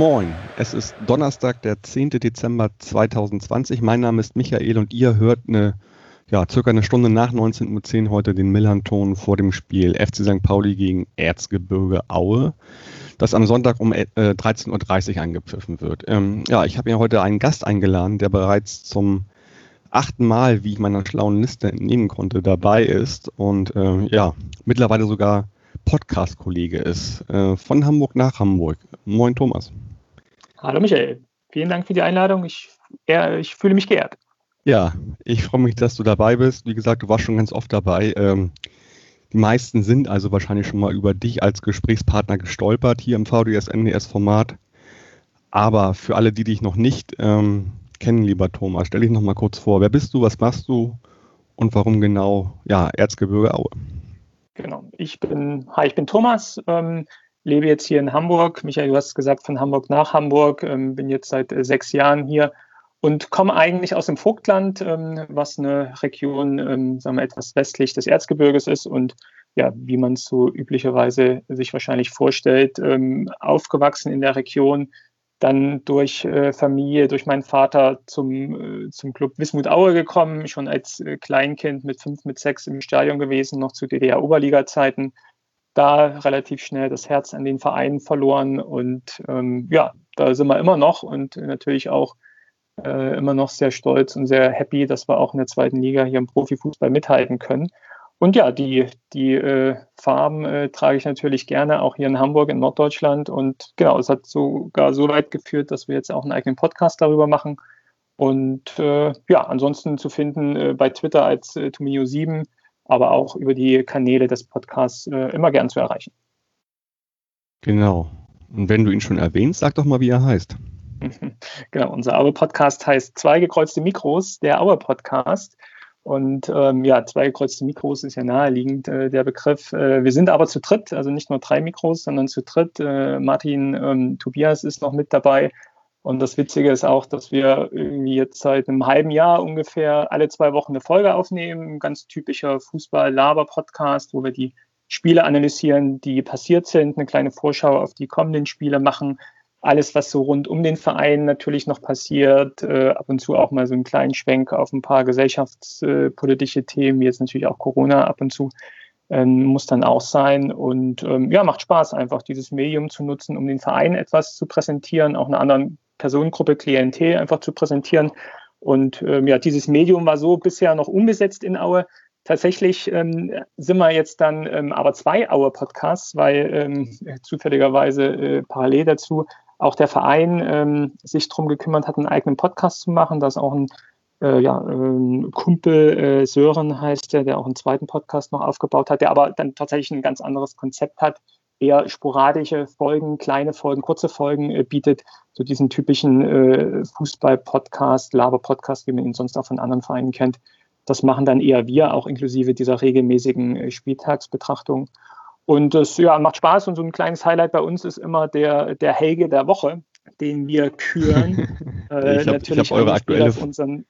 Moin, es ist Donnerstag, der 10. Dezember 2020. Mein Name ist Michael und ihr hört eine, ja, circa eine Stunde nach 19.10 Uhr heute den Millanton vor dem Spiel FC St. Pauli gegen Erzgebirge Aue, das am Sonntag um äh, 13.30 Uhr angepfiffen wird. Ähm, ja, ich habe mir heute einen Gast eingeladen, der bereits zum achten Mal, wie ich meiner schlauen Liste entnehmen konnte, dabei ist und äh, ja, mittlerweile sogar Podcast-Kollege ist, äh, von Hamburg nach Hamburg. Moin Thomas. Hallo Michael, vielen Dank für die Einladung. Ich, eher, ich fühle mich geehrt. Ja, ich freue mich, dass du dabei bist. Wie gesagt, du warst schon ganz oft dabei. Ähm, die meisten sind also wahrscheinlich schon mal über dich als Gesprächspartner gestolpert hier im VDS-NDS-Format. Aber für alle, die dich noch nicht ähm, kennen, lieber Thomas, stell dich noch mal kurz vor. Wer bist du, was machst du und warum genau ja, Erzgebirge Aue? Genau, ich bin, hi, ich bin Thomas, ähm, lebe jetzt hier in Hamburg. Michael, du hast gesagt, von Hamburg nach Hamburg, ähm, bin jetzt seit äh, sechs Jahren hier und komme eigentlich aus dem Vogtland, ähm, was eine Region, ähm, sagen wir, etwas westlich des Erzgebirges ist und ja, wie man es so üblicherweise sich wahrscheinlich vorstellt, ähm, aufgewachsen in der Region, dann durch äh, Familie, durch meinen Vater zum, äh, zum Club Wismut Aue gekommen, schon als äh, Kleinkind mit fünf, mit sechs im Stadion gewesen, noch zu DDR-Oberliga-Zeiten. Da relativ schnell das Herz an den Verein verloren und ähm, ja, da sind wir immer noch und natürlich auch äh, immer noch sehr stolz und sehr happy, dass wir auch in der zweiten Liga hier im Profifußball mithalten können. Und ja, die, die äh, Farben äh, trage ich natürlich gerne, auch hier in Hamburg, in Norddeutschland. Und genau, es hat sogar so weit geführt, dass wir jetzt auch einen eigenen Podcast darüber machen. Und äh, ja, ansonsten zu finden äh, bei Twitter als äh, Tomio7, aber auch über die Kanäle des Podcasts äh, immer gern zu erreichen. Genau. Und wenn du ihn schon erwähnst, sag doch mal, wie er heißt. Genau, unser Aue-Podcast heißt Zwei gekreuzte Mikros, der Aue-Podcast. Und ähm, ja, zwei gekreuzte Mikros ist ja naheliegend äh, der Begriff. Äh, wir sind aber zu dritt, also nicht nur drei Mikros, sondern zu dritt. Äh, Martin ähm, Tobias ist noch mit dabei. Und das Witzige ist auch, dass wir irgendwie jetzt seit einem halben Jahr ungefähr alle zwei Wochen eine Folge aufnehmen. Ein ganz typischer Fußball-Laber-Podcast, wo wir die Spiele analysieren, die passiert sind, eine kleine Vorschau auf die kommenden Spiele machen alles, was so rund um den Verein natürlich noch passiert, äh, ab und zu auch mal so einen kleinen Schwenk auf ein paar gesellschaftspolitische Themen, jetzt natürlich auch Corona ab und zu, ähm, muss dann auch sein. Und ähm, ja, macht Spaß einfach, dieses Medium zu nutzen, um den Verein etwas zu präsentieren, auch einer anderen Personengruppe, Klientel einfach zu präsentieren. Und ähm, ja, dieses Medium war so bisher noch unbesetzt in Aue. Tatsächlich ähm, sind wir jetzt dann ähm, aber zwei Aue-Podcasts, weil ähm, zufälligerweise äh, parallel dazu auch der Verein ähm, sich darum gekümmert hat, einen eigenen Podcast zu machen. Da ist auch ein äh, ja, äh, Kumpel äh, Sören heißt der, der auch einen zweiten Podcast noch aufgebaut hat, der aber dann tatsächlich ein ganz anderes Konzept hat, eher sporadische Folgen, kleine Folgen, kurze Folgen äh, bietet, so diesen typischen äh, Fußball-Podcast, Laber-Podcast, wie man ihn sonst auch von anderen Vereinen kennt. Das machen dann eher wir, auch inklusive dieser regelmäßigen äh, Spieltagsbetrachtung. Und das ja, macht Spaß und so ein kleines Highlight bei uns ist immer der, der Helge der Woche, den wir küren. äh, ich habe hab eure aktuelle, unseren,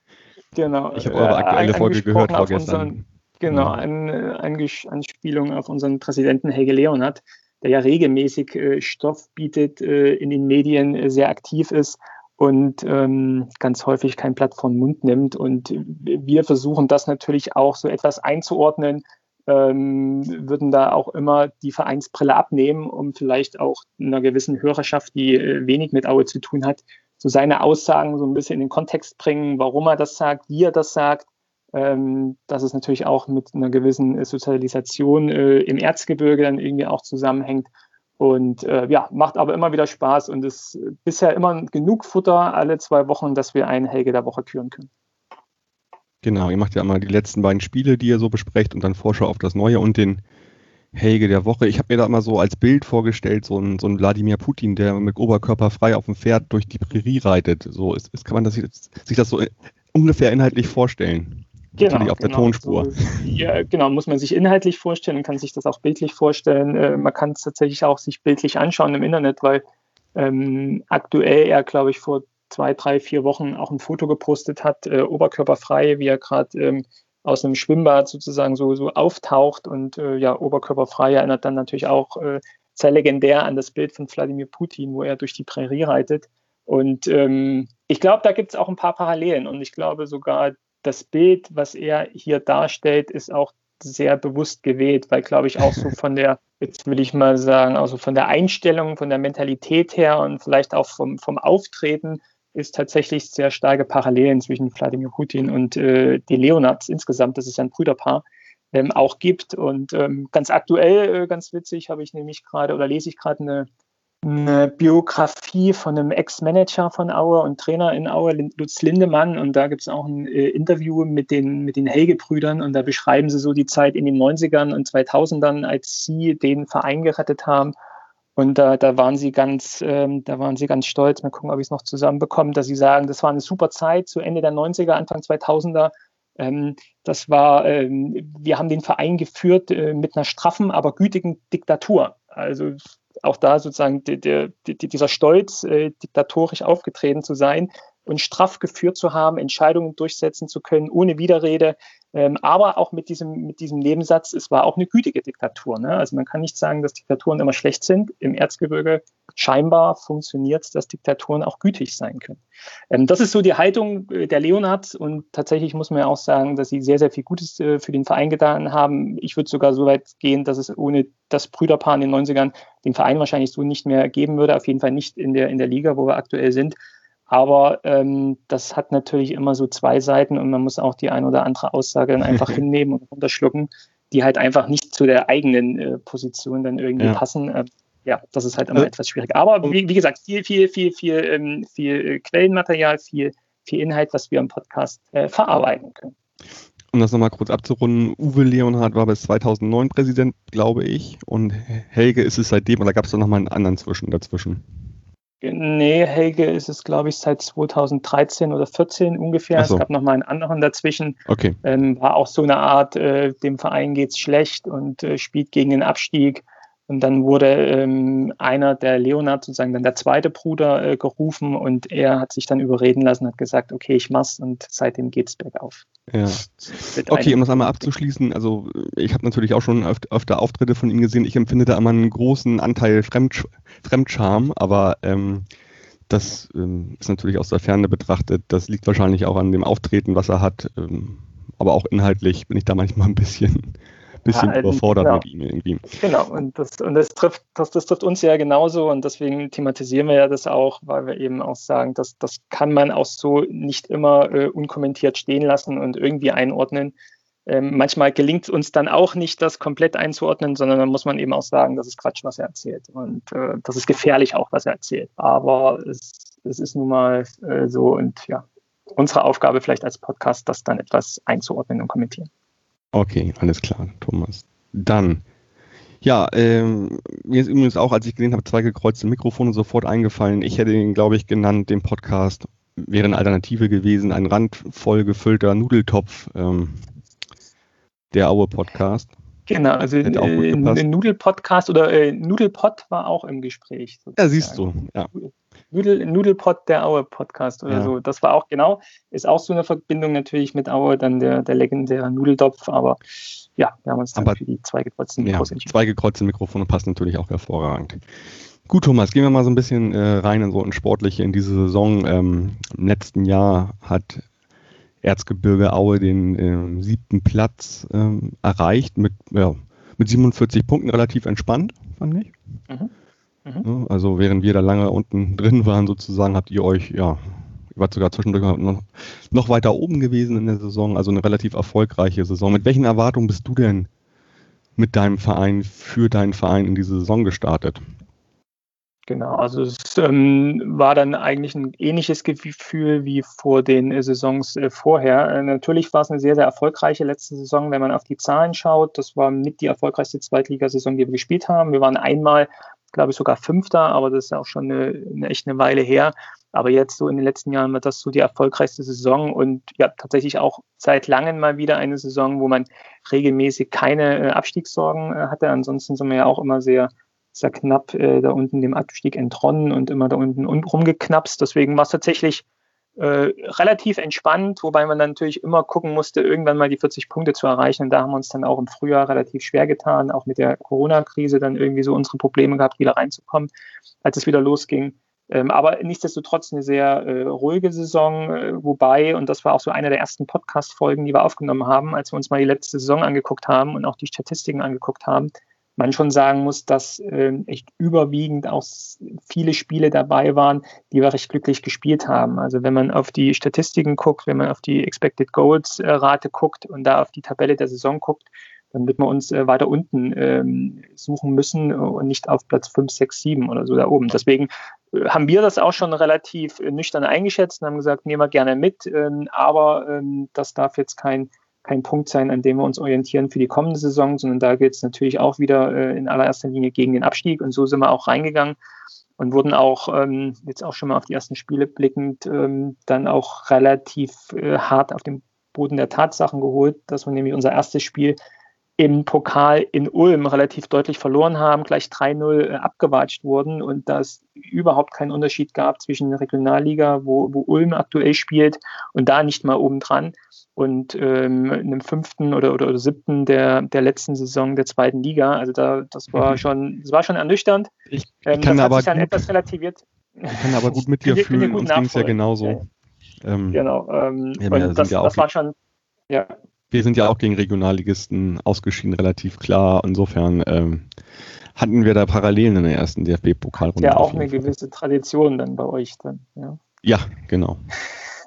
genau, ich hab eure äh, aktuelle äh, Folge gehört vorgestern. Unseren, genau, ja. eine Anspielung auf unseren Präsidenten Helge Leonhardt, der ja regelmäßig äh, Stoff bietet, äh, in den Medien äh, sehr aktiv ist und ähm, ganz häufig kein Blatt vom Mund nimmt. Und wir versuchen das natürlich auch so etwas einzuordnen, ähm, würden da auch immer die Vereinsbrille abnehmen, um vielleicht auch einer gewissen Hörerschaft, die äh, wenig mit Aue zu tun hat, so seine Aussagen so ein bisschen in den Kontext bringen, warum er das sagt, wie er das sagt. Ähm, dass es natürlich auch mit einer gewissen Sozialisation äh, im Erzgebirge dann irgendwie auch zusammenhängt. Und äh, ja, macht aber immer wieder Spaß und ist bisher immer genug Futter alle zwei Wochen, dass wir einen Helge der Woche küren können. Genau, ihr macht ja immer die letzten beiden Spiele, die ihr so besprecht und dann Vorschau auf das Neue und den Helge der Woche. Ich habe mir da immer so als Bild vorgestellt, so ein, so ein Wladimir Putin, der mit Oberkörper frei auf dem Pferd durch die Prärie reitet. So ist, ist kann man das, sich das so ungefähr inhaltlich vorstellen. Genau, Natürlich auf genau, der Tonspur. So, ja, genau, muss man sich inhaltlich vorstellen und kann sich das auch bildlich vorstellen. Äh, man kann es tatsächlich auch sich bildlich anschauen im Internet, weil ähm, aktuell er, glaube ich, vor zwei, drei, vier Wochen auch ein Foto gepostet hat, äh, oberkörperfrei, wie er gerade ähm, aus einem Schwimmbad sozusagen so, so auftaucht und äh, ja, oberkörperfrei erinnert dann natürlich auch äh, sehr legendär an das Bild von Wladimir Putin, wo er durch die Prärie reitet. Und ähm, ich glaube, da gibt es auch ein paar Parallelen und ich glaube sogar, das Bild, was er hier darstellt, ist auch sehr bewusst gewählt, weil, glaube ich, auch so von der, jetzt will ich mal sagen, also von der Einstellung, von der Mentalität her und vielleicht auch vom, vom Auftreten ist tatsächlich sehr starke Parallelen zwischen Wladimir Putin und äh, die Leonards insgesamt. Das ist ein Brüderpaar. Ähm, auch gibt. Und ähm, ganz aktuell, äh, ganz witzig, habe ich nämlich gerade oder lese ich gerade eine eine Biografie von einem Ex-Manager von Aue und Trainer in Aue, Lutz Lindemann. Und da gibt es auch ein äh, Interview mit den, mit den Helge-Brüdern. Und da beschreiben sie so die Zeit in den 90ern und 2000ern, als sie den Verein gerettet haben. Und da, da waren sie ganz, ähm, da waren sie ganz stolz. Mal gucken, ob ich es noch zusammenbekomme, dass sie sagen, das war eine super Zeit zu Ende der 90er, Anfang 2000er. Ähm, das war, ähm, wir haben den Verein geführt äh, mit einer straffen, aber gütigen Diktatur. Also auch da sozusagen der, der, dieser Stolz, äh, diktatorisch aufgetreten zu sein und straff geführt zu haben, Entscheidungen durchsetzen zu können, ohne Widerrede, ähm, aber auch mit diesem, mit diesem Nebensatz, es war auch eine gütige Diktatur. Ne? Also man kann nicht sagen, dass Diktaturen immer schlecht sind. Im Erzgebirge scheinbar funktioniert es, dass Diktaturen auch gütig sein können. Ähm, das ist so die Haltung äh, der Leonards und tatsächlich muss man ja auch sagen, dass sie sehr, sehr viel Gutes äh, für den Verein getan haben. Ich würde sogar so weit gehen, dass es ohne das Brüderpaar in den 90ern den Verein wahrscheinlich so nicht mehr geben würde. Auf jeden Fall nicht in der, in der Liga, wo wir aktuell sind. Aber ähm, das hat natürlich immer so zwei Seiten und man muss auch die ein oder andere Aussage dann einfach hinnehmen und unterschlucken, die halt einfach nicht zu der eigenen äh, Position dann irgendwie ja. passen. Äh, ja, das ist halt immer äh, etwas schwierig. Aber wie, wie, gesagt, viel, viel, viel, viel, ähm, viel äh, Quellenmaterial, viel, viel Inhalt, was wir im Podcast äh, verarbeiten können. Um das nochmal kurz abzurunden, Uwe Leonhardt war bis 2009 Präsident, glaube ich, und Helge ist es seitdem, oder gab es da nochmal einen anderen zwischen dazwischen? Nee, Helge ist es, glaube ich, seit 2013 oder 14 ungefähr. So. Es gab noch mal einen anderen dazwischen. Okay. Ähm, war auch so eine Art, äh, dem Verein geht's schlecht und äh, spielt gegen den Abstieg. Und dann wurde ähm, einer der Leonard, sozusagen dann der zweite Bruder, äh, gerufen und er hat sich dann überreden lassen, hat gesagt, okay, ich mach's und seitdem geht's bergauf. Ja. Okay, um das einmal abzuschließen, also ich habe natürlich auch schon öfter, öfter, Auftritte von ihm gesehen. Ich empfinde da immer einen großen Anteil Fremd, Fremdscham, aber ähm, das ähm, ist natürlich aus der Ferne betrachtet. Das liegt wahrscheinlich auch an dem Auftreten, was er hat. Ähm, aber auch inhaltlich bin ich da manchmal ein bisschen bisschen ja, überfordert genau. mit ihm irgendwie. Genau, und, das, und das, trifft, das, das trifft uns ja genauso und deswegen thematisieren wir ja das auch, weil wir eben auch sagen, dass das kann man auch so nicht immer äh, unkommentiert stehen lassen und irgendwie einordnen. Ähm, manchmal gelingt es uns dann auch nicht, das komplett einzuordnen, sondern dann muss man eben auch sagen, das ist Quatsch, was er erzählt. Und äh, das ist gefährlich auch, was er erzählt. Aber es, es ist nun mal äh, so und ja, unsere Aufgabe vielleicht als Podcast, das dann etwas einzuordnen und kommentieren. Okay, alles klar, Thomas. Dann, ja, ähm, mir ist übrigens auch, als ich gesehen habe, zwei gekreuzte Mikrofone sofort eingefallen. Ich hätte ihn, glaube ich, genannt, den Podcast wäre eine Alternative gewesen, ein randvoll gefüllter Nudeltopf, ähm, der Aue-Podcast. Genau, also äh, ein Nudelpodcast oder äh, Nudelpod war auch im Gespräch. Sozusagen. Ja, siehst du, ja. Nudel, Nudelpot der Aue Podcast oder ja. so. Das war auch genau, ist auch so eine Verbindung natürlich mit Aue, dann der, der legendäre Nudeltopf, aber ja, wir haben uns dann aber, für die zwei gekreuzten Mikrofone ja, Zwei gekreuzte Mikrofone passen natürlich auch hervorragend. Gut, Thomas, gehen wir mal so ein bisschen äh, rein in so ein Sportliche in diese Saison. Ähm, Im letzten Jahr hat Erzgebirge Aue den äh, siebten Platz ähm, erreicht mit, ja, mit 47 Punkten relativ entspannt, fand ich. Mhm. Mhm. Also während wir da lange unten drin waren, sozusagen, habt ihr euch, ja, ihr wart sogar zwischendurch noch, noch weiter oben gewesen in der Saison, also eine relativ erfolgreiche Saison. Mit welchen Erwartungen bist du denn mit deinem Verein, für deinen Verein in diese Saison gestartet? Genau, also es ähm, war dann eigentlich ein ähnliches Gefühl wie vor den äh, Saisons äh, vorher. Äh, natürlich war es eine sehr, sehr erfolgreiche letzte Saison, wenn man auf die Zahlen schaut. Das war mit die erfolgreichste Zweitligasaison, die wir gespielt haben. Wir waren einmal glaube ich, sogar Fünfter, aber das ist auch schon eine, eine echt eine Weile her. Aber jetzt so in den letzten Jahren war das so die erfolgreichste Saison und ja, tatsächlich auch seit langem mal wieder eine Saison, wo man regelmäßig keine äh, Abstiegssorgen äh, hatte. Ansonsten sind wir ja auch immer sehr, sehr knapp äh, da unten dem Abstieg entronnen und immer da unten rumgeknapst. Deswegen war es tatsächlich äh, relativ entspannt, wobei man natürlich immer gucken musste, irgendwann mal die 40 Punkte zu erreichen. Und da haben wir uns dann auch im Frühjahr relativ schwer getan, auch mit der Corona-Krise dann irgendwie so unsere Probleme gehabt, wieder reinzukommen, als es wieder losging. Ähm, aber nichtsdestotrotz eine sehr äh, ruhige Saison, äh, wobei, und das war auch so eine der ersten Podcast-Folgen, die wir aufgenommen haben, als wir uns mal die letzte Saison angeguckt haben und auch die Statistiken angeguckt haben, man schon sagen muss, dass äh, echt überwiegend auch viele Spiele dabei waren, die wir recht glücklich gespielt haben. Also wenn man auf die Statistiken guckt, wenn man auf die Expected Goals äh, Rate guckt und da auf die Tabelle der Saison guckt, dann wird man uns äh, weiter unten ähm, suchen müssen und nicht auf Platz 5, 6, 7 oder so da oben. Deswegen äh, haben wir das auch schon relativ äh, nüchtern eingeschätzt und haben gesagt, nehmen wir gerne mit, ähm, aber ähm, das darf jetzt kein, kein Punkt sein, an dem wir uns orientieren für die kommende Saison, sondern da geht es natürlich auch wieder äh, in allererster Linie gegen den Abstieg. Und so sind wir auch reingegangen und wurden auch ähm, jetzt auch schon mal auf die ersten Spiele blickend ähm, dann auch relativ äh, hart auf den Boden der Tatsachen geholt, dass wir nämlich unser erstes Spiel im Pokal in Ulm relativ deutlich verloren haben, gleich 3-0 äh, abgewatscht wurden und dass überhaupt keinen Unterschied gab zwischen der Regionalliga, wo, wo Ulm aktuell spielt und da nicht mal obendran und ähm, einem fünften oder, oder, oder, siebten der, der letzten Saison der zweiten Liga. Also da, das war mhm. schon, das war schon ernüchternd. Ich, ich ähm, kann das aber hat sich dann gut, etwas relativiert. Ich kann aber gut mit dir fühlen, uns ging es ja genauso. Ja. Ähm, genau. Ähm, ja, und das, ja das war schon, ja wir sind ja auch gegen Regionalligisten ausgeschieden, relativ klar. Insofern ähm, hatten wir da Parallelen in der ersten DFB-Pokalrunde. Ja, auch eine Fall. gewisse Tradition dann bei euch dann. Ja, ja genau.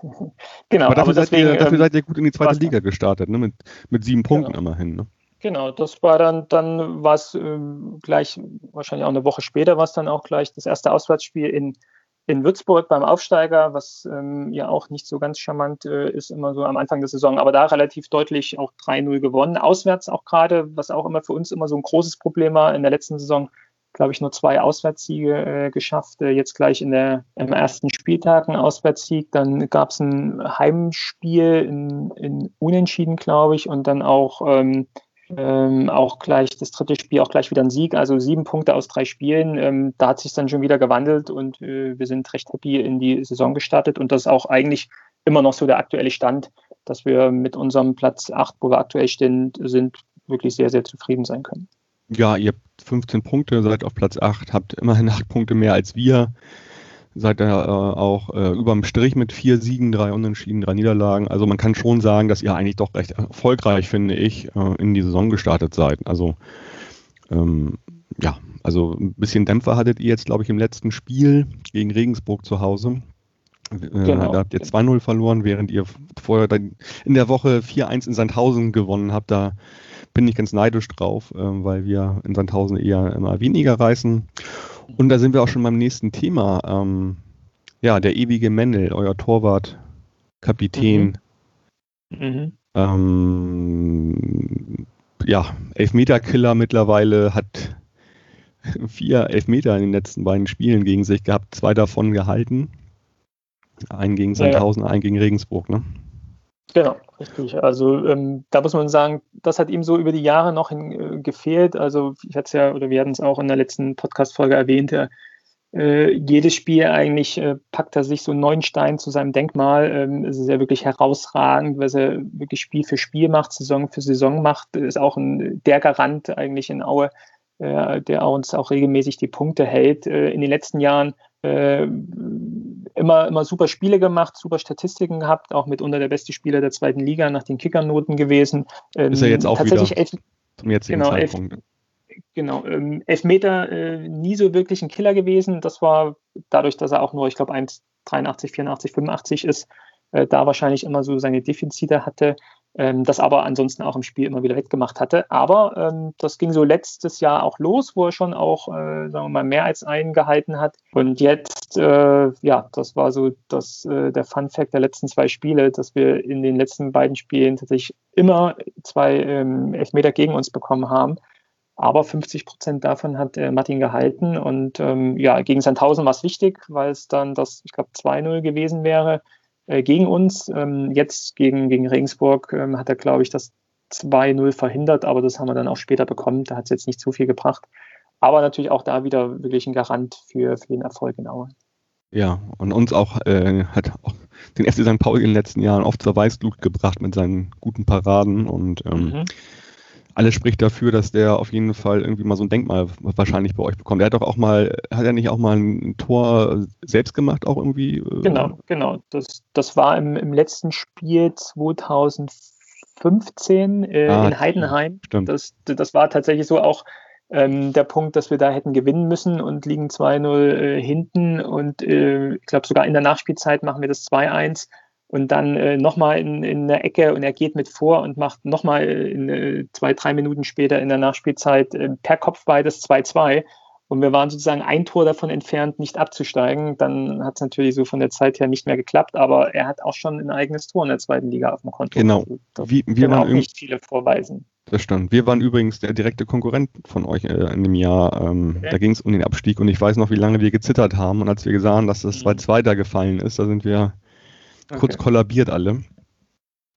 genau. Aber dafür, aber deswegen, seid ihr, dafür ähm, seid ihr gut in die zweite Liga gestartet, ne? mit, mit sieben Punkten genau. immerhin. Ne? Genau, das war dann, dann war es äh, gleich, wahrscheinlich auch eine Woche später, war es dann auch gleich das erste Auswärtsspiel in in Würzburg beim Aufsteiger, was ähm, ja auch nicht so ganz charmant äh, ist, immer so am Anfang der Saison, aber da relativ deutlich auch 3-0 gewonnen. Auswärts auch gerade, was auch immer für uns immer so ein großes Problem war, in der letzten Saison, glaube ich, nur zwei Auswärtssiege äh, geschafft. Äh, jetzt gleich in der, im ersten Spieltag ein Auswärtssieg, dann gab es ein Heimspiel in, in Unentschieden, glaube ich, und dann auch ähm, ähm, auch gleich das dritte Spiel, auch gleich wieder ein Sieg, also sieben Punkte aus drei Spielen. Ähm, da hat sich dann schon wieder gewandelt und äh, wir sind recht happy in die Saison gestartet und das ist auch eigentlich immer noch so der aktuelle Stand, dass wir mit unserem Platz 8, wo wir aktuell stehen, sind, wirklich sehr, sehr zufrieden sein können. Ja, ihr habt 15 Punkte, seid auf Platz 8, habt immerhin 8 Punkte mehr als wir seid ihr äh, auch äh, überm Strich mit vier Siegen, drei Unentschieden, drei Niederlagen. Also man kann schon sagen, dass ihr eigentlich doch recht erfolgreich, finde ich, äh, in die Saison gestartet seid. Also ähm, ja, also ein bisschen Dämpfer hattet ihr jetzt, glaube ich, im letzten Spiel gegen Regensburg zu Hause. Äh, genau. Da habt ihr 2-0 verloren, während ihr vorher in der Woche 4-1 in Sandhausen gewonnen habt. Da bin ich ganz neidisch drauf, äh, weil wir in Sandhausen eher immer weniger reißen. Und da sind wir auch schon beim nächsten Thema. Ähm, ja, der ewige Mendel, euer Torwart, Kapitän. Mhm. Mhm. Ähm, ja, Elfmeterkiller mittlerweile hat vier Elfmeter in den letzten beiden Spielen gegen sich gehabt, zwei davon gehalten. Einen gegen Sandhausen, ja, einen gegen Regensburg, ne? Genau, richtig. Also ähm, da muss man sagen, das hat ihm so über die Jahre noch hin, äh, gefehlt. Also ich hatte es ja, oder wir hatten es auch in der letzten Podcast-Folge erwähnt, er, äh, jedes Spiel eigentlich äh, packt er sich so einen neuen Stein zu seinem Denkmal. Ähm, es ist ja wirklich herausragend, was er wirklich Spiel für Spiel macht, Saison für Saison macht. Ist auch ein, der Garant eigentlich in Aue, äh, der uns auch regelmäßig die Punkte hält. Äh, in den letzten Jahren äh, immer, immer super Spiele gemacht, super Statistiken gehabt, auch mitunter der beste Spieler der zweiten Liga nach den Kickernoten gewesen. Ähm, ist er jetzt auch tatsächlich wieder elf, zum jetzigen genau, Zeitpunkt. Elf, genau, ähm, Elfmeter äh, nie so wirklich ein Killer gewesen. Das war dadurch, dass er auch nur, ich glaube, 1,83, 84, 85 ist, äh, da wahrscheinlich immer so seine Defizite hatte ähm, das aber ansonsten auch im Spiel immer wieder wettgemacht hatte. Aber ähm, das ging so letztes Jahr auch los, wo er schon auch, äh, sagen wir mal, mehr als einen gehalten hat. Und jetzt, äh, ja, das war so das, äh, der Fun Fact der letzten zwei Spiele, dass wir in den letzten beiden Spielen tatsächlich immer zwei ähm, Elfmeter gegen uns bekommen haben. Aber 50 Prozent davon hat äh, Martin gehalten. Und ähm, ja, gegen Sandhausen war es wichtig, weil es dann das, ich glaube, 2-0 gewesen wäre äh, gegen uns. Ähm, jetzt gegen, gegen Regensburg ähm, hat er, glaube ich, das 2-0 verhindert, aber das haben wir dann auch später bekommen. Da hat es jetzt nicht zu viel gebracht. aber natürlich auch da wieder wirklich ein Garant für, für den Erfolg in Aue. Ja, und uns auch, äh, hat auch den FC St. Pauli in den letzten Jahren oft zur Weißglut gebracht mit seinen guten Paraden und ähm, mhm. Alles spricht dafür, dass der auf jeden Fall irgendwie mal so ein Denkmal wahrscheinlich bei euch bekommt. Er hat doch auch mal, hat er nicht auch mal ein Tor selbst gemacht, auch irgendwie? Äh? Genau, genau. Das, das war im, im letzten Spiel 2015 äh, ah, in Heidenheim. Stimmt. Das, das war tatsächlich so auch ähm, der Punkt, dass wir da hätten gewinnen müssen und liegen 2-0 äh, hinten und äh, ich glaube sogar in der Nachspielzeit machen wir das 2-1 und dann äh, nochmal in, in der Ecke und er geht mit vor und macht nochmal äh, äh, zwei, drei Minuten später in der Nachspielzeit äh, per Kopf beides 2-2 und wir waren sozusagen ein Tor davon entfernt, nicht abzusteigen. Dann hat es natürlich so von der Zeit her nicht mehr geklappt, aber er hat auch schon ein eigenes Tor in der zweiten Liga auf dem Konto. Genau. Also, wir, wir waren auch nicht viele vorweisen. Das stimmt. Wir waren übrigens der direkte Konkurrent von euch äh, in dem Jahr. Ähm, okay. Da ging es um den Abstieg und ich weiß noch, wie lange wir gezittert haben. Und als wir sahen, dass das 2-2 mhm. da gefallen ist, da sind wir okay. kurz kollabiert alle.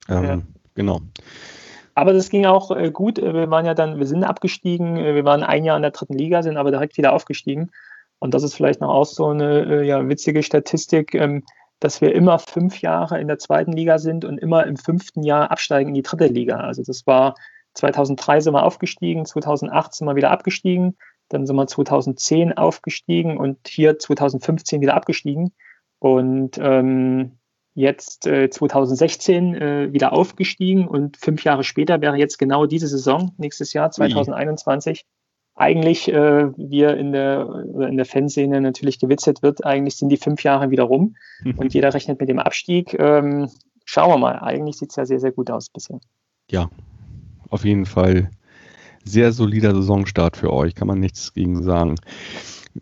Ähm, ja. Genau. Aber das ging auch äh, gut. Äh, wir waren ja dann, wir sind abgestiegen. Äh, wir waren ein Jahr in der dritten Liga, sind aber direkt wieder aufgestiegen. Und das ist vielleicht noch auch so eine äh, ja, witzige Statistik, ähm, dass wir immer fünf Jahre in der zweiten Liga sind und immer im fünften Jahr absteigen in die dritte Liga. Also das war 2003 sind wir aufgestiegen, 2008 sind wir wieder abgestiegen, dann sind wir 2010 aufgestiegen und hier 2015 wieder abgestiegen. Und ähm, jetzt äh, 2016 äh, wieder aufgestiegen und fünf Jahre später wäre jetzt genau diese Saison, nächstes Jahr 2021, Wie? eigentlich äh, wir in der, in der Fanszene natürlich gewitzelt wird, eigentlich sind die fünf Jahre wieder rum und jeder rechnet mit dem Abstieg. Ähm, schauen wir mal, eigentlich sieht es ja sehr, sehr gut aus bisher. Ja, auf jeden Fall sehr solider Saisonstart für euch, kann man nichts gegen sagen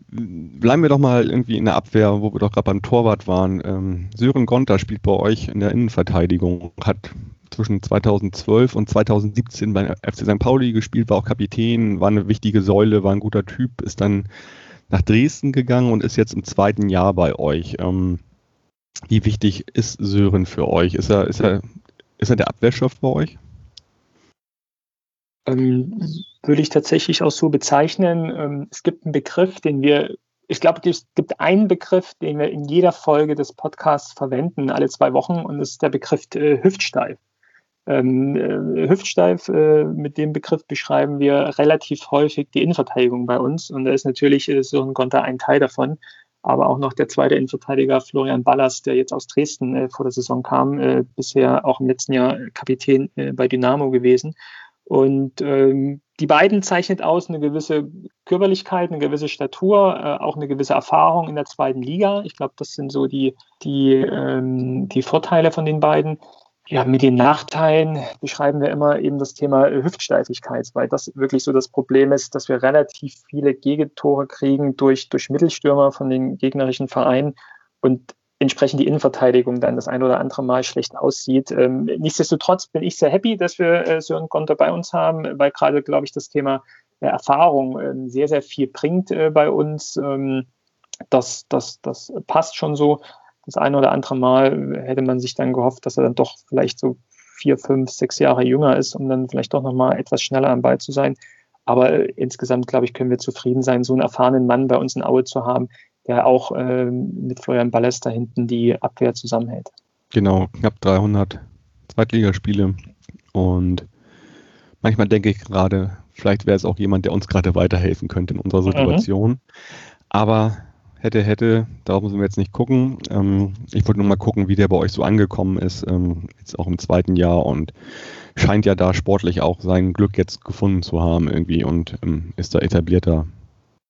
bleiben wir doch mal irgendwie in der Abwehr, wo wir doch gerade beim Torwart waren. Ähm, Sören Gonter spielt bei euch in der Innenverteidigung, hat zwischen 2012 und 2017 bei FC St. Pauli gespielt, war auch Kapitän, war eine wichtige Säule, war ein guter Typ, ist dann nach Dresden gegangen und ist jetzt im zweiten Jahr bei euch. Ähm, wie wichtig ist Sören für euch? Ist er, ist er, ist er der Abwehrchef bei euch? Ähm, würde ich tatsächlich auch so bezeichnen. Ähm, es gibt einen Begriff, den wir, ich glaube, es gibt einen Begriff, den wir in jeder Folge des Podcasts verwenden, alle zwei Wochen, und das ist der Begriff äh, Hüftsteif. Ähm, äh, Hüftsteif, äh, mit dem Begriff beschreiben wir relativ häufig die Innenverteidigung bei uns. Und da ist natürlich äh, Sören Gonter ein Teil davon. Aber auch noch der zweite Innenverteidiger Florian Ballas, der jetzt aus Dresden äh, vor der Saison kam, äh, bisher auch im letzten Jahr Kapitän bei Dynamo gewesen. Und ähm, die beiden zeichnet aus eine gewisse Körperlichkeit, eine gewisse Statur, äh, auch eine gewisse Erfahrung in der zweiten Liga. Ich glaube, das sind so die, die, ähm, die Vorteile von den beiden. Ja, mit den Nachteilen beschreiben wir immer eben das Thema Hüftsteifigkeit, weil das wirklich so das Problem ist, dass wir relativ viele Gegentore kriegen durch, durch Mittelstürmer von den gegnerischen Vereinen. Und entsprechend die Innenverteidigung dann das ein oder andere Mal schlecht aussieht. Ähm, nichtsdestotrotz bin ich sehr happy, dass wir äh, Sören Gonter bei uns haben, weil gerade, glaube ich, das Thema äh, Erfahrung äh, sehr, sehr viel bringt äh, bei uns. Ähm, das, das, das passt schon so. Das eine oder andere Mal hätte man sich dann gehofft, dass er dann doch vielleicht so vier, fünf, sechs Jahre jünger ist, um dann vielleicht doch nochmal etwas schneller am Ball zu sein. Aber äh, insgesamt, glaube ich, können wir zufrieden sein, so einen erfahrenen Mann bei uns in Aue zu haben, der auch ähm, mit Florian Balles da hinten die Abwehr zusammenhält. Genau, knapp 300 Zweitligaspiele und manchmal denke ich gerade, vielleicht wäre es auch jemand, der uns gerade weiterhelfen könnte in unserer mhm. Situation. Mhm. Aber hätte, hätte, darauf müssen wir jetzt nicht gucken. Ähm, ich wollte nur mal gucken, wie der bei euch so angekommen ist, ähm, jetzt auch im zweiten Jahr und scheint ja da sportlich auch sein Glück jetzt gefunden zu haben irgendwie und ähm, ist da etablierter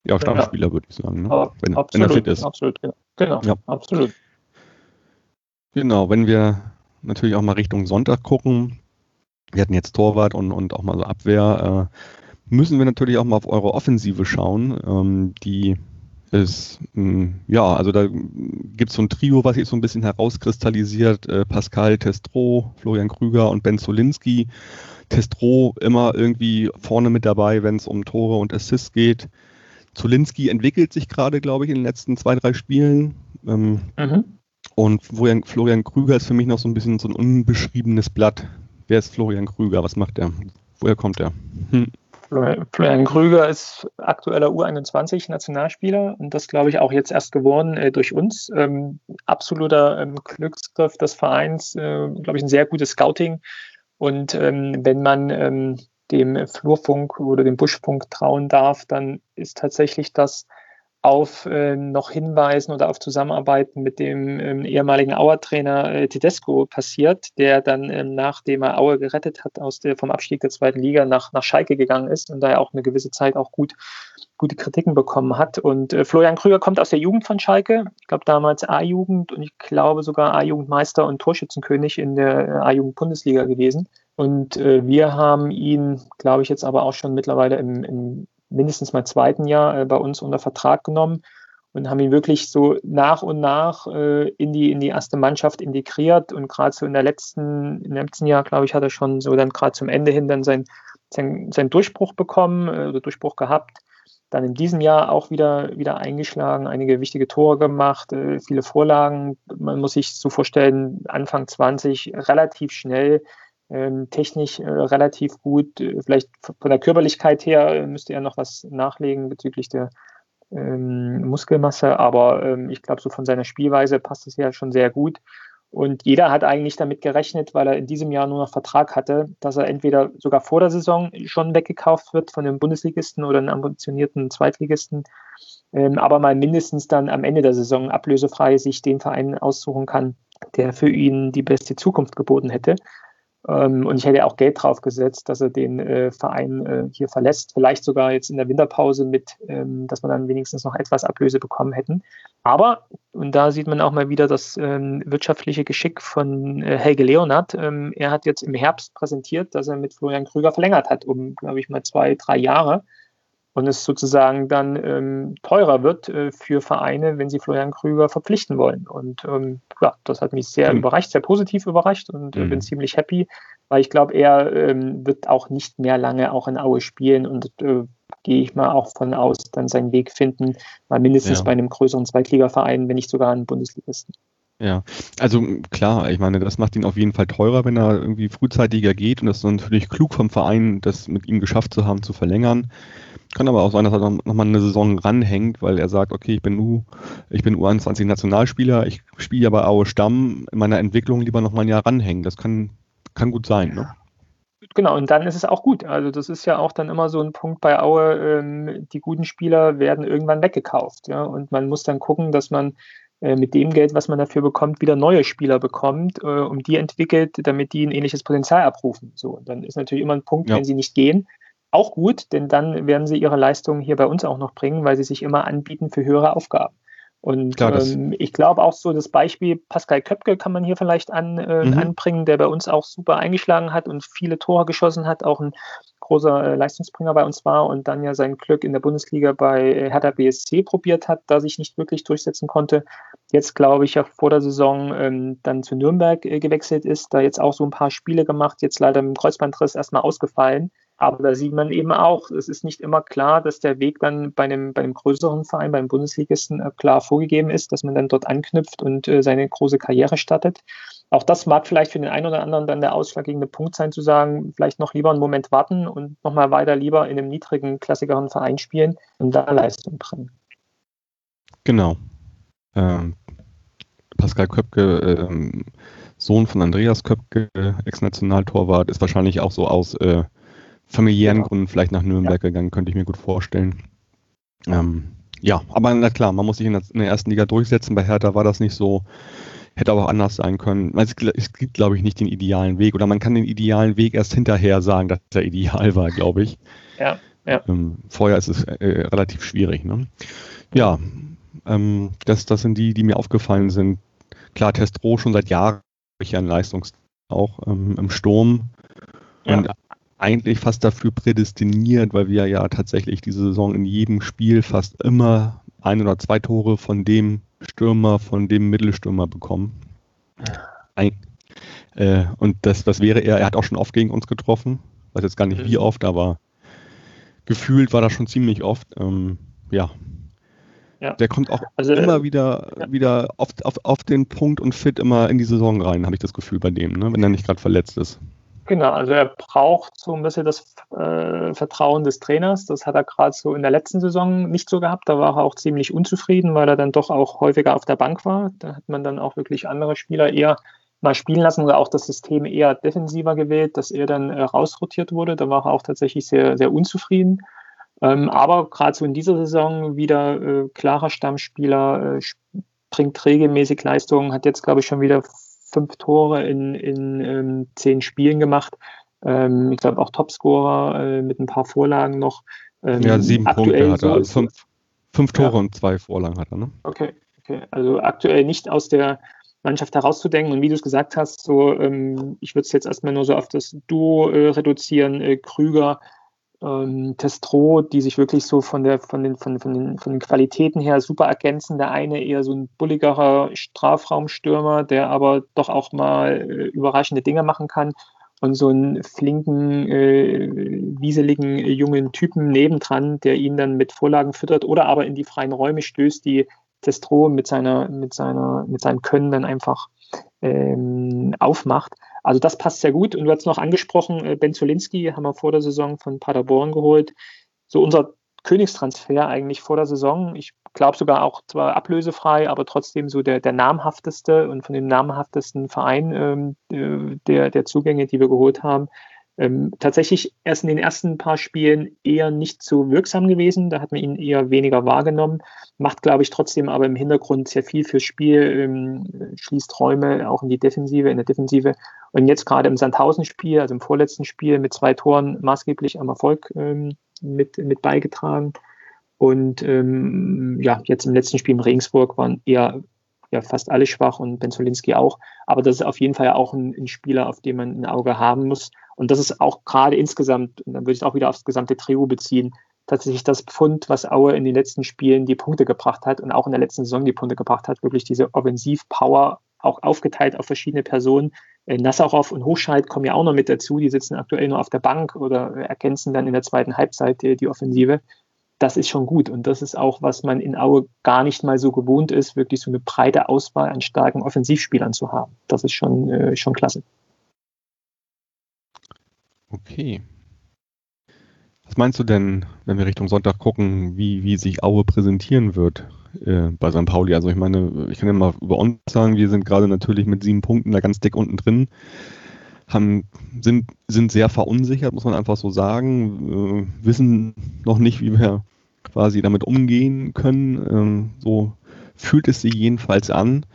ja, Stammspieler, ja. würde ich sagen. Ne? Wenn, absolut, wenn er fit ist. Absolut, genau. genau ja. absolut. Genau, wenn wir natürlich auch mal Richtung Sonntag gucken, wir hatten jetzt Torwart und, und auch mal so Abwehr, äh, müssen wir natürlich auch mal auf eure Offensive schauen. Ähm, die ist, hm, ja, also da gibt es so ein Trio, was sich so ein bisschen herauskristallisiert. Äh, Pascal Testro, Florian Krüger und Ben Solinski. Testro immer irgendwie vorne mit dabei, wenn es um Tore und Assists geht. Zulinski entwickelt sich gerade, glaube ich, in den letzten zwei, drei Spielen. Ähm, mhm. Und Florian, Florian Krüger ist für mich noch so ein bisschen so ein unbeschriebenes Blatt. Wer ist Florian Krüger? Was macht er? Woher kommt er? Hm. Florian Krüger ist aktueller U21-Nationalspieler und das glaube ich auch jetzt erst geworden äh, durch uns. Ähm, absoluter ähm, Glücksgriff des Vereins, äh, glaube ich, ein sehr gutes Scouting. Und ähm, wenn man ähm, dem Flurfunk oder dem Buschfunk trauen darf, dann ist tatsächlich das auf äh, noch Hinweisen oder auf Zusammenarbeiten mit dem ähm, ehemaligen Auer-Trainer äh, Tedesco passiert, der dann, ähm, nachdem er Aue gerettet hat, aus der, vom Abstieg der zweiten Liga nach, nach Schalke gegangen ist und da er auch eine gewisse Zeit auch gut gute Kritiken bekommen hat. Und äh, Florian Krüger kommt aus der Jugend von Schalke, ich glaube damals A-Jugend und ich glaube sogar A-Jugendmeister und Torschützenkönig in der äh, A-Jugend-Bundesliga gewesen. Und äh, wir haben ihn, glaube ich, jetzt aber auch schon mittlerweile im, im mindestens mal zweiten Jahr äh, bei uns unter Vertrag genommen und haben ihn wirklich so nach und nach äh, in, die, in die erste Mannschaft integriert. Und gerade so in der letzten, im letzten Jahr, glaube ich, hat er schon so dann gerade zum Ende hin dann sein, sein, sein Durchbruch bekommen äh, oder Durchbruch gehabt. Dann in diesem Jahr auch wieder, wieder eingeschlagen, einige wichtige Tore gemacht, äh, viele Vorlagen. Man muss sich so vorstellen, Anfang 20 relativ schnell ähm, technisch äh, relativ gut. Äh, vielleicht von der Körperlichkeit her äh, müsste er noch was nachlegen bezüglich der ähm, Muskelmasse, aber ähm, ich glaube, so von seiner Spielweise passt es ja schon sehr gut. Und jeder hat eigentlich damit gerechnet, weil er in diesem Jahr nur noch Vertrag hatte, dass er entweder sogar vor der Saison schon weggekauft wird von einem Bundesligisten oder einem ambitionierten Zweitligisten, ähm, aber mal mindestens dann am Ende der Saison ablösefrei sich den Verein aussuchen kann, der für ihn die beste Zukunft geboten hätte. Ähm, und ich hätte auch Geld drauf gesetzt, dass er den äh, Verein äh, hier verlässt. Vielleicht sogar jetzt in der Winterpause mit, ähm, dass wir dann wenigstens noch etwas Ablöse bekommen hätten. Aber, und da sieht man auch mal wieder das ähm, wirtschaftliche Geschick von äh, Helge Leonard. Ähm, er hat jetzt im Herbst präsentiert, dass er mit Florian Krüger verlängert hat, um, glaube ich, mal zwei, drei Jahre und es sozusagen dann ähm, teurer wird äh, für Vereine, wenn sie Florian Krüger verpflichten wollen. Und ähm, ja, das hat mich sehr mhm. überrascht, sehr positiv überrascht und äh, mhm. bin ziemlich happy, weil ich glaube, er ähm, wird auch nicht mehr lange auch in Aue spielen und äh, gehe ich mal auch von aus, dann seinen Weg finden, mal mindestens ja. bei einem größeren Zweitligaverein, wenn nicht sogar einen Bundesligisten. Ja, also klar, ich meine, das macht ihn auf jeden Fall teurer, wenn er irgendwie frühzeitiger geht und das ist natürlich klug vom Verein, das mit ihm geschafft zu haben, zu verlängern. Kann aber auch sein, dass er nochmal eine Saison ranhängt, weil er sagt, okay, ich bin U, ich bin U21 Nationalspieler, ich spiele ja bei Aue Stamm, in meiner Entwicklung lieber nochmal ein Jahr ranhängen. Das kann, kann gut sein, ne? Genau, und dann ist es auch gut. Also das ist ja auch dann immer so ein Punkt bei Aue, ähm, die guten Spieler werden irgendwann weggekauft. Ja? Und man muss dann gucken, dass man mit dem Geld, was man dafür bekommt, wieder neue Spieler bekommt, äh, um die entwickelt, damit die ein ähnliches Potenzial abrufen. So, und dann ist natürlich immer ein Punkt, ja. wenn sie nicht gehen, auch gut, denn dann werden sie ihre Leistungen hier bei uns auch noch bringen, weil sie sich immer anbieten für höhere Aufgaben. Und Klar, ähm, ich glaube auch so das Beispiel Pascal Köpke kann man hier vielleicht an, äh, mhm. anbringen, der bei uns auch super eingeschlagen hat und viele Tore geschossen hat, auch ein großer äh, Leistungsbringer bei uns war und dann ja sein Glück in der Bundesliga bei äh, Hertha BSC probiert hat, da sich nicht wirklich durchsetzen konnte. Jetzt glaube ich ja vor der Saison ähm, dann zu Nürnberg äh, gewechselt ist, da jetzt auch so ein paar Spiele gemacht, jetzt leider dem Kreuzbandriss erstmal ausgefallen. Aber da sieht man eben auch, es ist nicht immer klar, dass der Weg dann bei einem, bei einem größeren Verein, beim Bundesligisten äh, klar vorgegeben ist, dass man dann dort anknüpft und seine große Karriere startet. Auch das mag vielleicht für den einen oder anderen dann der ausschlaggebende Punkt sein, zu sagen, vielleicht noch lieber einen Moment warten und nochmal weiter lieber in einem niedrigen, klassikeren Verein spielen und da Leistung bringen. Genau. Ähm, Pascal Köpke, ähm, Sohn von Andreas Köpke, Ex-Nationaltorwart, ist wahrscheinlich auch so aus äh, familiären genau. Gründen vielleicht nach Nürnberg ja. gegangen, könnte ich mir gut vorstellen. Ähm, ja, aber na klar, man muss sich in der, in der, ersten Liga durchsetzen. Bei Hertha war das nicht so. Hätte aber auch anders sein können. Es, es gibt, glaube ich, nicht den idealen Weg. Oder man kann den idealen Weg erst hinterher sagen, dass der ideal war, glaube ich. Ja, ja. Ähm, vorher ist es äh, relativ schwierig. Ne? Ja, ähm, das, das sind die, die mir aufgefallen sind. Klar, Testro schon seit Jahren ich ja einen Leistungs auch ähm, im Sturm. Und ja eigentlich fast dafür prädestiniert, weil wir ja tatsächlich diese Saison in jedem Spiel fast immer ein oder zwei Tore von dem Stürmer, von dem Mittelstürmer bekommen. Ein, äh, und das, das wäre er, er hat auch schon oft gegen uns getroffen, weiß jetzt gar nicht wie mhm. oft, aber gefühlt war das schon ziemlich oft. Ähm, ja. ja. Der kommt auch also, immer wieder, ja. wieder auf, auf, auf den Punkt und fit immer in die Saison rein, habe ich das Gefühl bei dem, ne? wenn er nicht gerade verletzt ist. Genau, also er braucht so ein bisschen das äh, Vertrauen des Trainers. Das hat er gerade so in der letzten Saison nicht so gehabt. Da war er auch ziemlich unzufrieden, weil er dann doch auch häufiger auf der Bank war. Da hat man dann auch wirklich andere Spieler eher mal spielen lassen oder auch das System eher defensiver gewählt, dass er dann äh, rausrotiert wurde. Da war er auch tatsächlich sehr, sehr unzufrieden. Ähm, aber gerade so in dieser Saison wieder äh, klarer Stammspieler, äh, bringt regelmäßig Leistungen, hat jetzt, glaube ich, schon wieder fünf Tore in, in ähm, zehn Spielen gemacht. Ähm, ich glaube auch Topscorer äh, mit ein paar Vorlagen noch. Ähm, ja, sieben Punkte hat er, also fünf, fünf Tore ja. und zwei Vorlagen hat er, ne? Okay, okay. Also aktuell nicht aus der Mannschaft herauszudenken. Und wie du es gesagt hast, so, ähm, ich würde es jetzt erstmal nur so auf das Duo äh, reduzieren, äh, Krüger, ähm, Testro, die sich wirklich so von, der, von, den, von, von, den, von den Qualitäten her super ergänzen. Der eine eher so ein bulligerer Strafraumstürmer, der aber doch auch mal äh, überraschende Dinge machen kann. Und so einen flinken, äh, wieseligen äh, jungen Typen nebendran, der ihn dann mit Vorlagen füttert oder aber in die freien Räume stößt, die Testro mit, seiner, mit, seiner, mit seinem Können dann einfach ähm, aufmacht. Also das passt sehr gut. Und du hast noch angesprochen, äh, Ben Zolinski haben wir vor der Saison von Paderborn geholt. So unser Königstransfer eigentlich vor der Saison. Ich glaube sogar auch zwar ablösefrei, aber trotzdem so der, der namhafteste und von dem namhaftesten Verein ähm, äh, der, der Zugänge, die wir geholt haben ähm, tatsächlich erst in den ersten paar Spielen eher nicht so wirksam gewesen. Da hat man ihn eher weniger wahrgenommen. Macht, glaube ich, trotzdem aber im Hintergrund sehr viel fürs Spiel, ähm, schließt Räume auch in die Defensive, in der Defensive. Und jetzt gerade im Sandhausen-Spiel, also im vorletzten Spiel mit zwei Toren maßgeblich am Erfolg ähm, mit, mit beigetragen. Und ähm, ja, jetzt im letzten Spiel in Regensburg waren eher ja fast alle schwach und Benzolinski auch. Aber das ist auf jeden Fall auch ein, ein, Spieler, auf den man ein Auge haben muss. Und das ist auch gerade insgesamt, und dann würde ich es auch wieder aufs gesamte Trio beziehen, tatsächlich das Pfund, was Aue in den letzten Spielen die Punkte gebracht hat und auch in der letzten Saison die Punkte gebracht hat, wirklich diese Offensivpower, auch aufgeteilt auf verschiedene Personen. Äh, Nassarow und Hochscheid kommen ja auch noch mit dazu, die sitzen aktuell nur auf der Bank oder ergänzen dann in der zweiten Halbzeit die, die Offensive das ist schon gut. Und das ist auch, was man in Aue gar nicht mal so gewohnt ist, wirklich so eine breite Auswahl an starken Offensivspielern zu haben. Das ist schon, äh, schon klasse. Okay. Was meinst du denn, wenn wir Richtung Sonntag gucken, wie, wie sich Aue präsentieren wird äh, bei St. Pauli? Also ich meine, ich kann ja mal über uns sagen, wir sind gerade natürlich mit sieben Punkten da ganz dick unten drin. Haben, sind, sind sehr verunsichert, muss man einfach so sagen, äh, wissen noch nicht, wie wir quasi damit umgehen können. Ähm, so fühlt es sich jedenfalls an.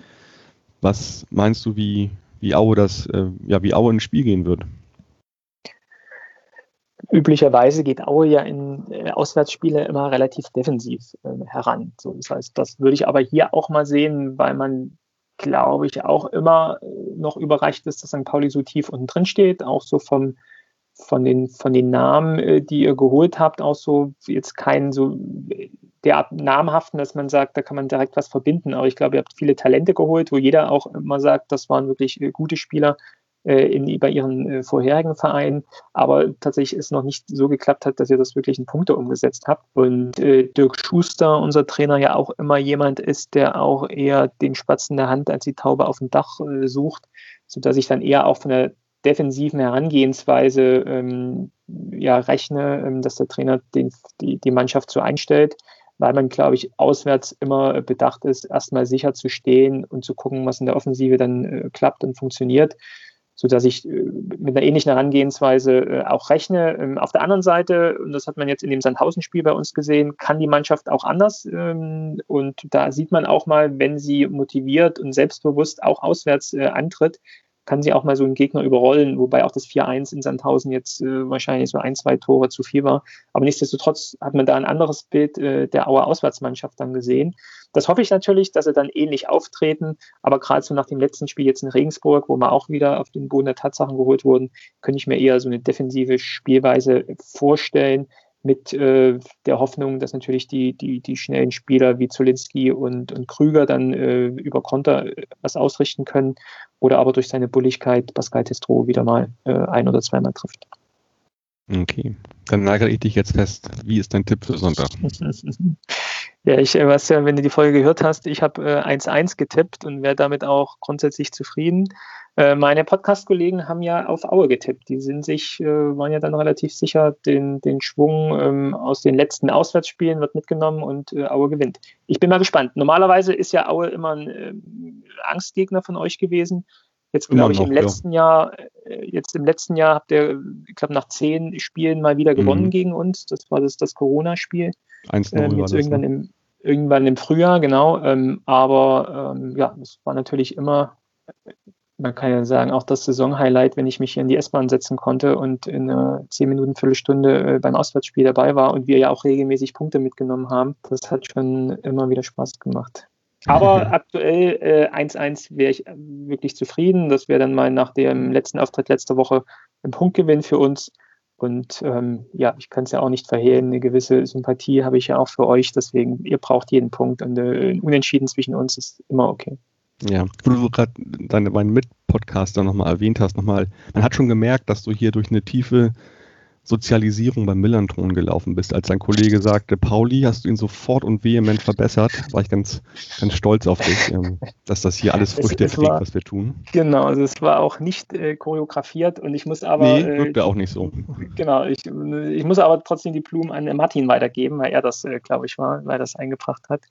Was meinst du, wie, wie Aue das, äh, ja, wie Aue ins Spiel gehen wird? Üblicherweise geht Aue ja in äh, Auswärtsspiele immer relativ defensiv äh, heran. So, das heißt, das würde ich aber hier auch mal sehen, weil man, glaube ich, auch immer äh, noch überreicht ist, dass St. Pauli so tief unten drin steht, auch so vom, von den, von den Namen, äh, die ihr geholt habt, auch so jetzt keinen so der namhaften, dass man sagt, da kann man direkt was verbinden. Aber ich glaube, ihr habt viele Talente geholt, wo jeder auch immer sagt, das waren wirklich gute Spieler in, bei ihren vorherigen Vereinen. Aber tatsächlich ist noch nicht so geklappt hat, dass ihr das wirklich in Punkte umgesetzt habt. Und äh, Dirk Schuster, unser Trainer, ja auch immer jemand ist, der auch eher den Spatz in der Hand als die Taube auf dem Dach äh, sucht, sodass ich dann eher auch von der defensiven Herangehensweise ähm, ja, rechne, ähm, dass der Trainer den, die, die Mannschaft so einstellt, weil man, glaube ich, auswärts immer bedacht ist, erstmal sicher zu stehen und zu gucken, was in der Offensive dann äh, klappt und funktioniert, sodass ich äh, mit einer ähnlichen Herangehensweise äh, auch rechne. Ähm, auf der anderen Seite, und das hat man jetzt in dem Sandhausen-Spiel bei uns gesehen, kann die Mannschaft auch anders. Ähm, und da sieht man auch mal, wenn sie motiviert und selbstbewusst auch auswärts äh, antritt, kann sie auch mal so einen Gegner überrollen, wobei auch das 4-1 in Sandhausen jetzt äh, wahrscheinlich so ein, zwei Tore zu viel war. Aber nichtsdestotrotz hat man da ein anderes Bild äh, der Auer Auswärtsmannschaft dann gesehen. Das hoffe ich natürlich, dass sie dann ähnlich auftreten. Aber gerade so nach dem letzten Spiel jetzt in Regensburg, wo wir auch wieder auf den Boden der Tatsachen geholt wurden, könnte ich mir eher so eine defensive Spielweise vorstellen, mit äh, der Hoffnung, dass natürlich die, die, die schnellen Spieler wie Zolinski und, und Krüger dann äh, über Konter äh, was ausrichten können oder aber durch seine Bulligkeit Pascal Testro wieder mal äh, ein- oder zweimal trifft. Okay, dann nagere ich dich jetzt fest. Wie ist dein Tipp für Sonntag? Ja, ich äh, weiß ja, wenn du die Folge gehört hast, ich habe äh, 1-1 getippt und wäre damit auch grundsätzlich zufrieden. Äh, meine Podcast-Kollegen haben ja auf Aue getippt. Die sind sich, äh, waren ja dann relativ sicher, den, den Schwung ähm, aus den letzten Auswärtsspielen wird mitgenommen und äh, Aue gewinnt. Ich bin mal gespannt. Normalerweise ist ja Aue immer ein äh, Angstgegner von euch gewesen. Jetzt glaube ich im letzten ja. Jahr, äh, jetzt im letzten Jahr habt ihr, ich glaube, nach zehn Spielen mal wieder gewonnen mhm. gegen uns. Das war das, das Corona-Spiel. 1 ähm, jetzt irgendwann, ne? im, irgendwann im Frühjahr, genau. Ähm, aber ähm, ja, es war natürlich immer man kann ja sagen, auch das Saisonhighlight, wenn ich mich hier in die S-Bahn setzen konnte und in einer 10 Minuten, Viertelstunde äh, beim Auswärtsspiel dabei war und wir ja auch regelmäßig Punkte mitgenommen haben. Das hat schon immer wieder Spaß gemacht. Aber aktuell 1-1 äh, wäre ich wirklich zufrieden. Das wäre dann mal nach dem letzten Auftritt letzte Woche ein Punktgewinn für uns. Und ähm, ja, ich kann es ja auch nicht verhehlen, eine gewisse Sympathie habe ich ja auch für euch. Deswegen, ihr braucht jeden Punkt und äh, Unentschieden zwischen uns ist immer okay. Ja, wo du gerade deine meinen Mitpodcaster nochmal erwähnt hast, nochmal, man hat schon gemerkt, dass du hier durch eine tiefe Sozialisierung beim Millanton gelaufen bist. Als dein Kollege sagte, Pauli, hast du ihn sofort und vehement verbessert, war ich ganz, ganz stolz auf dich, ähm, dass das hier alles Früchte es, es trägt, war, was wir tun. Genau, also es war auch nicht äh, choreografiert und ich muss aber. Nee, wirkte äh, auch nicht so. Genau, ich, ich muss aber trotzdem die Blumen an Martin weitergeben, weil er das, äh, glaube ich, war, weil er das eingebracht hat.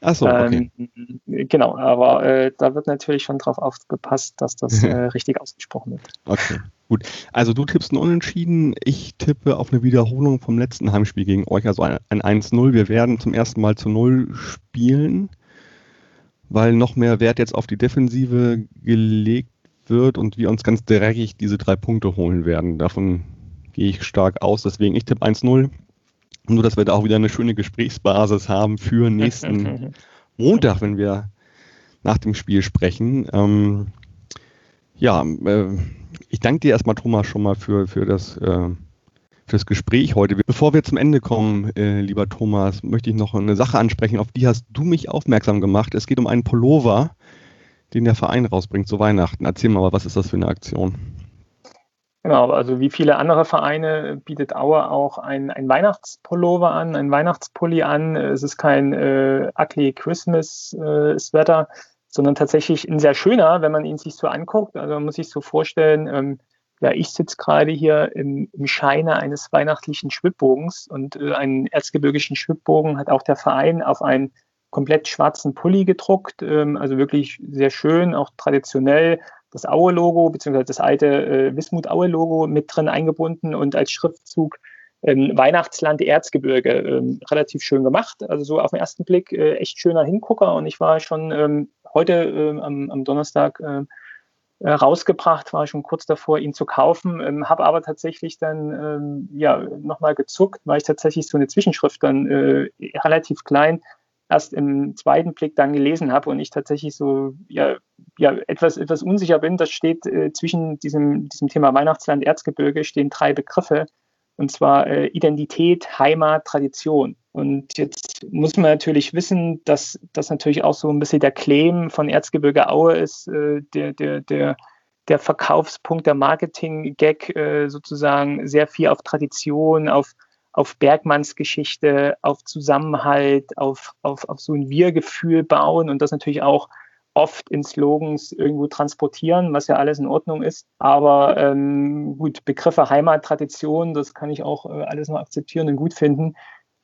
Ach so, okay. Ähm, genau, aber äh, da wird natürlich schon drauf aufgepasst, dass das äh, richtig ausgesprochen wird. Okay. Gut, also du tippst ein Unentschieden, ich tippe auf eine Wiederholung vom letzten Heimspiel gegen euch, also ein, ein 1-0. Wir werden zum ersten Mal zu 0 spielen, weil noch mehr Wert jetzt auf die Defensive gelegt wird und wir uns ganz dreckig diese drei Punkte holen werden. Davon gehe ich stark aus, deswegen ich tippe 1-0. Nur, dass wir da auch wieder eine schöne Gesprächsbasis haben für nächsten Montag, wenn wir nach dem Spiel sprechen. Ähm, ja, äh, ich danke dir erstmal, Thomas, schon mal für, für, das, äh, für das Gespräch heute. Bevor wir zum Ende kommen, äh, lieber Thomas, möchte ich noch eine Sache ansprechen, auf die hast du mich aufmerksam gemacht. Es geht um einen Pullover, den der Verein rausbringt zu Weihnachten. Erzähl mal, was ist das für eine Aktion? Genau, also wie viele andere Vereine bietet Aue auch ein, ein Weihnachtspullover an, ein Weihnachtspulli an. Es ist kein äh, ugly Christmas äh, Sweater, sondern tatsächlich ein sehr schöner, wenn man ihn sich so anguckt. Also man muss sich so vorstellen, ähm, ja, ich sitze gerade hier im, im, Scheine eines weihnachtlichen Schwibbogens und äh, einen erzgebirgischen Schwibbogen hat auch der Verein auf einen komplett schwarzen Pulli gedruckt. Ähm, also wirklich sehr schön, auch traditionell das Aue-Logo, beziehungsweise das alte äh, Wismut-Aue-Logo mit drin eingebunden und als Schriftzug ähm, Weihnachtsland Erzgebirge. Ähm, relativ schön gemacht. Also so auf den ersten Blick äh, echt schöner Hingucker und ich war schon ähm, heute äh, am, am, Donnerstag äh, äh, rausgebracht, war schon kurz davor, ihn zu kaufen, ähm, habe aber tatsächlich dann ähm, ja nochmal gezuckt, weil ich tatsächlich so eine Zwischenschrift dann äh, relativ klein erst im zweiten Blick dann gelesen habe und ich tatsächlich so ja, ja etwas, etwas unsicher bin. Das steht äh, zwischen diesem, diesem Thema Weihnachtsland Erzgebirge stehen drei Begriffe und zwar äh, Identität, Heimat, Tradition. Und jetzt muss man natürlich wissen, dass das natürlich auch so ein bisschen der Claim von Erzgebirge Aue ist, äh, der, der, der, der Verkaufspunkt, der Marketing-Gag äh, sozusagen sehr viel auf Tradition, auf, auf Bergmannsgeschichte, auf Zusammenhalt, auf, auf, auf so ein Wir-Gefühl bauen und das natürlich auch oft in Slogans irgendwo transportieren, was ja alles in Ordnung ist. Aber ähm, gut, Begriffe Heimat, Tradition, das kann ich auch äh, alles noch akzeptieren und gut finden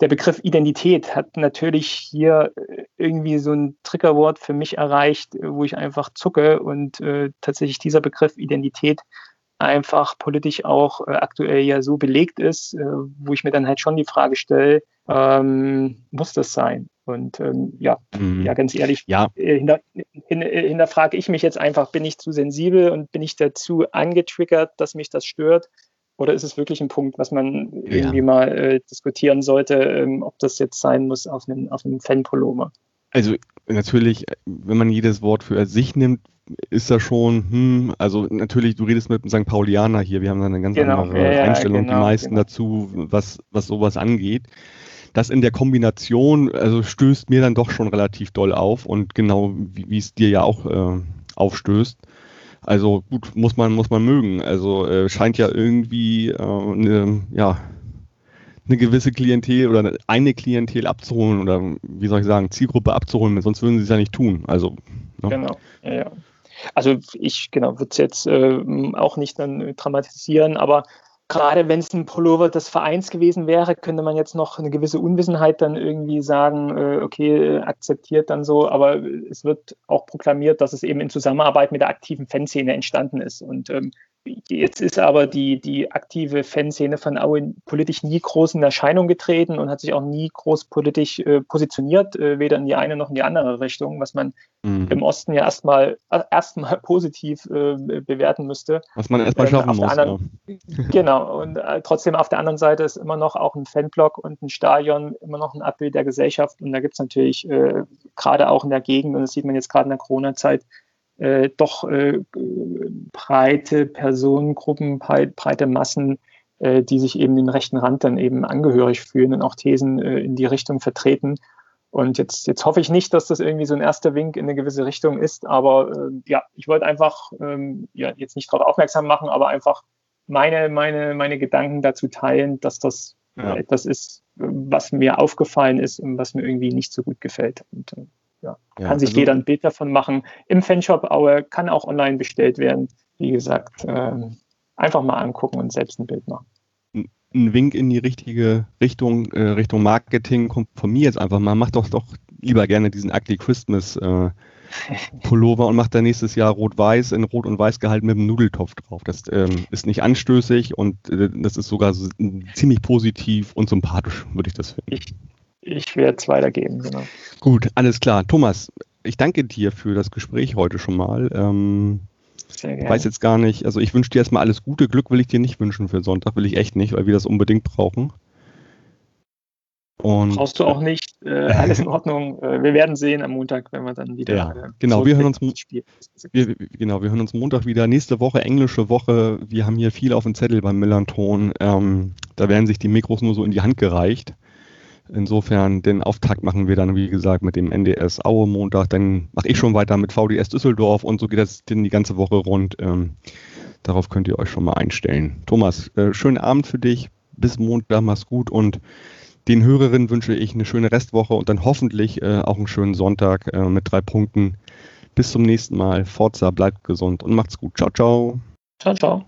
der Begriff Identität hat natürlich hier äh, irgendwie so ein Triggerwort für mich erreicht, wo ich einfach zucke und äh, tatsächlich dieser Begriff Identität einfach politisch auch äh, aktuell ja so belegt ist, äh, wo ich mir dann halt schon die Frage stelle, ähm, muss das sein? Und ähm, ja, mhm. ja, ganz ehrlich, ja. Äh, hinter, hin, hinterfrage ich mich jetzt einfach, bin ich zu sensibel und bin ich dazu angetriggert, dass mich das stört? Oder ist es wirklich ein Punkt, was man ja. irgendwie mal äh, diskutieren sollte, ähm, ob das jetzt sein muss auf einem, auf einem Fanpullover? Also natürlich, wenn man jedes Wort für sich nimmt, ist das schon, hm, also natürlich, du redest mit einem St. Paulianer hier, wir haben da eine ganz genau, andere ja, Einstellung, genau, die meisten genau. dazu, was, was sowas angeht. Das in der Kombination, also stößt mir dann doch schon relativ doll auf und genau wie es dir ja auch äh, aufstößt. Also gut, muss man, muss man mögen. Also äh, scheint ja irgendwie äh, eine, ja, eine gewisse Klientel oder eine Klientel abzuholen oder wie soll ich sagen, Zielgruppe abzuholen, sonst würden sie es ja nicht tun. Also, ne? Genau, ja, ja. Also ich, genau, würde es jetzt äh, auch nicht dann dramatisieren, aber gerade wenn es ein Pullover des Vereins gewesen wäre, könnte man jetzt noch eine gewisse Unwissenheit dann irgendwie sagen, äh, okay, akzeptiert dann so, aber es wird auch proklamiert, dass es eben in Zusammenarbeit mit der aktiven Fanszene entstanden ist. Und ähm, Jetzt ist aber die, die aktive Fanszene von Aue politisch nie groß in Erscheinung getreten und hat sich auch nie groß politisch äh, positioniert, äh, weder in die eine noch in die andere Richtung, was man mhm. im Osten ja erstmal äh, erstmal positiv äh, bewerten müsste. Was man erstmal ähm, schaffen muss. Anderen, ja. Genau, und äh, trotzdem auf der anderen Seite ist immer noch auch ein Fanblock und ein Stadion immer noch ein Abbild der Gesellschaft und da gibt es natürlich äh, gerade auch in der Gegend, und das sieht man jetzt gerade in der Corona-Zeit, äh, doch äh, breite Personengruppen, breite Massen, äh, die sich eben dem rechten Rand dann eben angehörig fühlen und auch Thesen äh, in die Richtung vertreten. Und jetzt, jetzt hoffe ich nicht, dass das irgendwie so ein erster Wink in eine gewisse Richtung ist, aber äh, ja, ich wollte einfach ähm, ja, jetzt nicht darauf aufmerksam machen, aber einfach meine, meine, meine Gedanken dazu teilen, dass das ja. etwas ist, was mir aufgefallen ist und was mir irgendwie nicht so gut gefällt. Und, äh, ja, ja, kann sich also, jeder ein Bild davon machen. Im Fanshop Aue kann auch online bestellt werden. Wie gesagt, äh, einfach mal angucken und selbst ein Bild machen. Ein Wink in die richtige Richtung, äh, Richtung Marketing kommt von mir jetzt einfach mal. Mach doch doch lieber gerne diesen Ugly Christmas äh, Pullover und macht dann nächstes Jahr rot-weiß in rot und weiß gehalten mit einem Nudeltopf drauf. Das ähm, ist nicht anstößig und äh, das ist sogar so, ziemlich positiv und sympathisch, würde ich das finden. Ich, ich werde es weitergeben, genau. Gut, alles klar. Thomas, ich danke dir für das Gespräch heute schon mal. Ähm, Sehr gerne. weiß jetzt gar nicht, also ich wünsche dir erstmal alles Gute. Glück will ich dir nicht wünschen für Sonntag, will ich echt nicht, weil wir das unbedingt brauchen. Und Brauchst du auch nicht. Äh, alles in Ordnung. Äh, wir werden sehen am Montag, wenn wir dann wieder. Ja, äh, genau, wir hören uns. Wir, genau, wir hören uns Montag wieder. Nächste Woche, englische Woche. Wir haben hier viel auf dem Zettel beim Millanton. Ähm, da werden sich die Mikros nur so in die Hand gereicht. Insofern den Auftakt machen wir dann, wie gesagt, mit dem NDS Aue Montag. Dann mache ich schon weiter mit VDS Düsseldorf und so geht das dann die ganze Woche rund. Ähm, darauf könnt ihr euch schon mal einstellen. Thomas, äh, schönen Abend für dich. Bis Montag, mach's gut und den Hörerinnen wünsche ich eine schöne Restwoche und dann hoffentlich äh, auch einen schönen Sonntag äh, mit drei Punkten. Bis zum nächsten Mal. Forza, bleibt gesund und macht's gut. Ciao, ciao. Ciao, ciao.